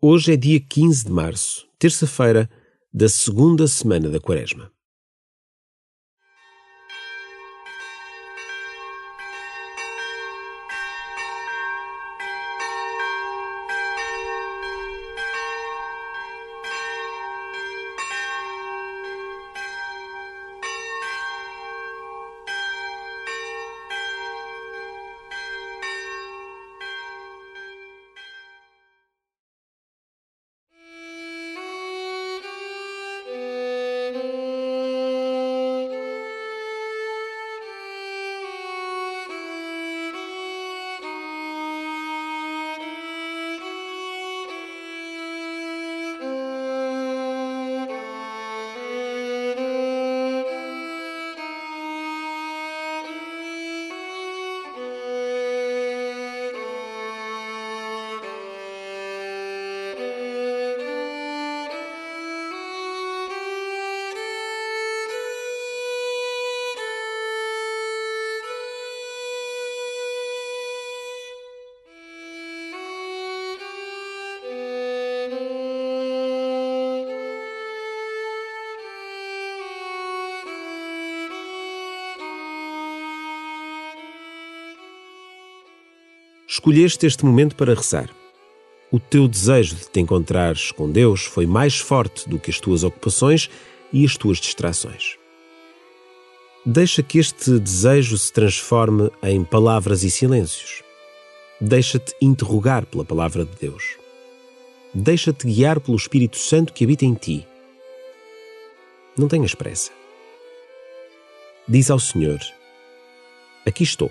Hoje é dia 15 de março, terça-feira da segunda semana da Quaresma. Escolheste este momento para rezar. O teu desejo de te encontrares com Deus foi mais forte do que as tuas ocupações e as tuas distrações. Deixa que este desejo se transforme em palavras e silêncios. Deixa-te interrogar pela palavra de Deus. Deixa-te guiar pelo Espírito Santo que habita em ti. Não tenhas pressa. Diz ao Senhor: Aqui estou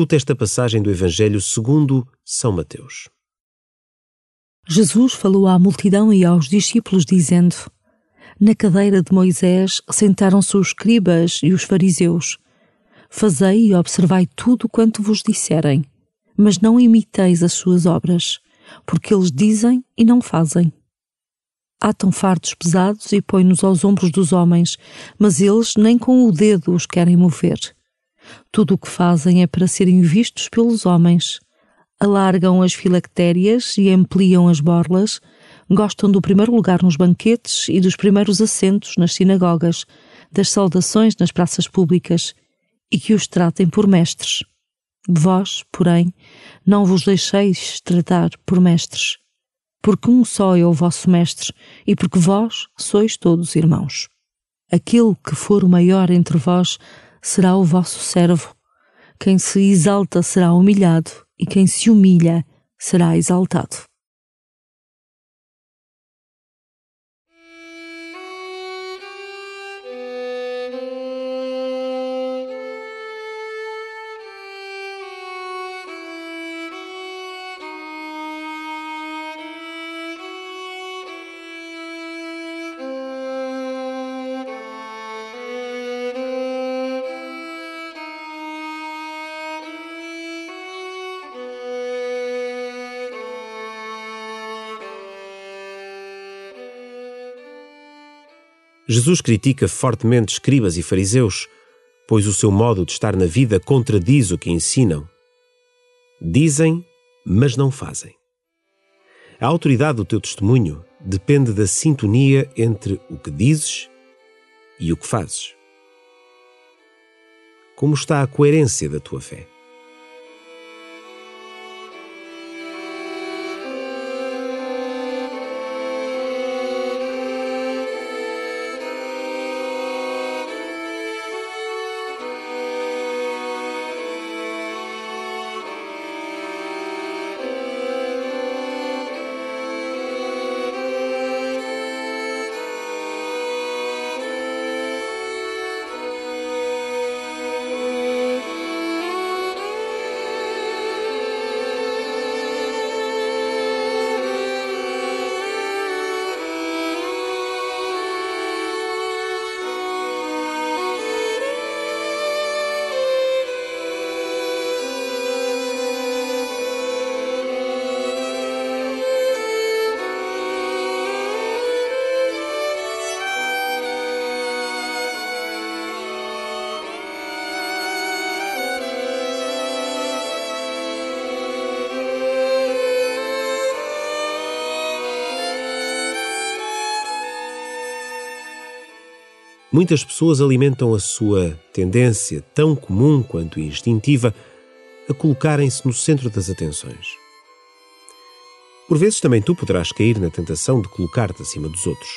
Escuta esta passagem do Evangelho segundo São Mateus. Jesus falou à multidão e aos discípulos, dizendo: Na cadeira de Moisés sentaram-se os escribas e os fariseus. Fazei e observai tudo quanto vos disserem, mas não imiteis as suas obras, porque eles dizem e não fazem. Atam fardos pesados e põem-nos aos ombros dos homens, mas eles nem com o dedo os querem mover. Tudo o que fazem é para serem vistos pelos homens. Alargam as filactérias e ampliam as borlas, gostam do primeiro lugar nos banquetes e dos primeiros assentos nas sinagogas, das saudações nas praças públicas, e que os tratem por mestres. Vós, porém, não vos deixeis tratar por mestres, porque um só é o vosso mestre, e porque vós sois todos irmãos. Aquele que for o maior entre vós será o vosso servo. Quem se exalta será humilhado, e quem se humilha será exaltado. Jesus critica fortemente escribas e fariseus, pois o seu modo de estar na vida contradiz o que ensinam. Dizem, mas não fazem. A autoridade do teu testemunho depende da sintonia entre o que dizes e o que fazes. Como está a coerência da tua fé? Muitas pessoas alimentam a sua tendência, tão comum quanto instintiva, a colocarem-se no centro das atenções. Por vezes também tu poderás cair na tentação de colocar-te acima dos outros.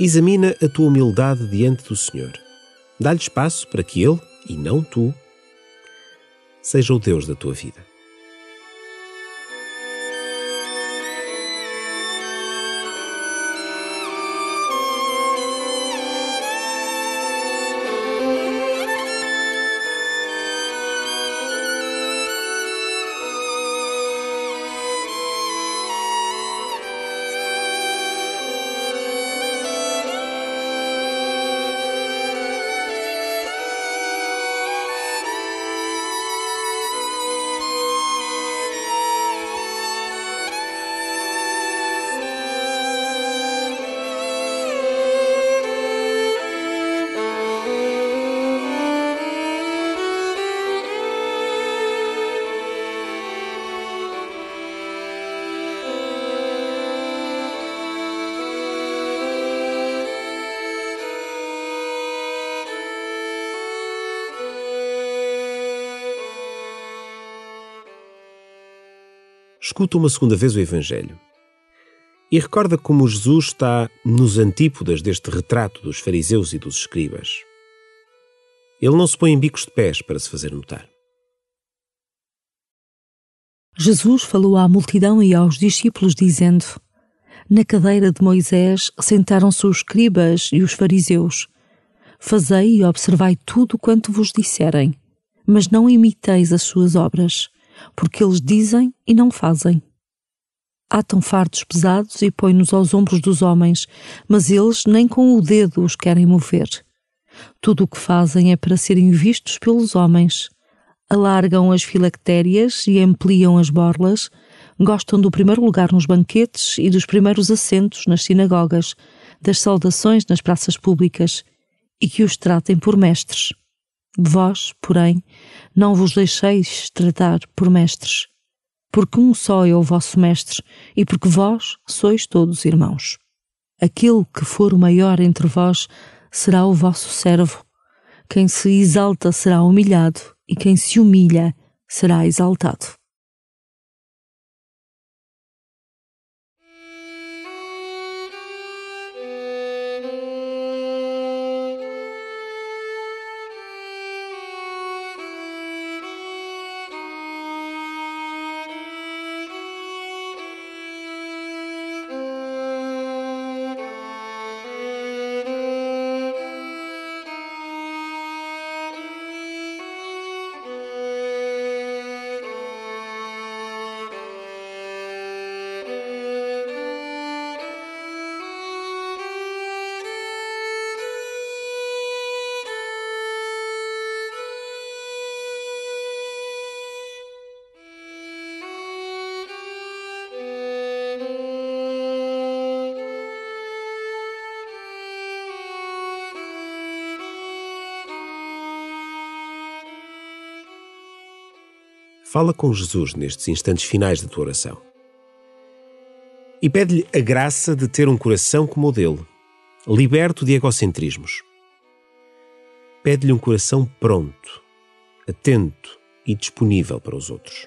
Examina a tua humildade diante do Senhor. Dá-lhe espaço para que Ele, e não tu, seja o Deus da tua vida. Escuta uma segunda vez o Evangelho e recorda como Jesus está nos antípodas deste retrato dos fariseus e dos escribas. Ele não se põe em bicos de pés para se fazer notar. Jesus falou à multidão e aos discípulos, dizendo: Na cadeira de Moisés sentaram-se os escribas e os fariseus. Fazei e observai tudo quanto vos disserem, mas não imiteis as suas obras porque eles dizem e não fazem. Atam fardos pesados e põem-nos aos ombros dos homens, mas eles nem com o dedo os querem mover. Tudo o que fazem é para serem vistos pelos homens. Alargam as filactérias e ampliam as borlas, gostam do primeiro lugar nos banquetes e dos primeiros assentos nas sinagogas, das saudações nas praças públicas, e que os tratem por mestres. Vós, porém, não vos deixeis tratar por mestres, porque um só é o vosso mestre e porque vós sois todos irmãos. Aquele que for o maior entre vós será o vosso servo. Quem se exalta será humilhado e quem se humilha será exaltado. Fala com Jesus nestes instantes finais da tua oração. E pede-lhe a graça de ter um coração como o dele, liberto de egocentrismos. Pede-lhe um coração pronto, atento e disponível para os outros.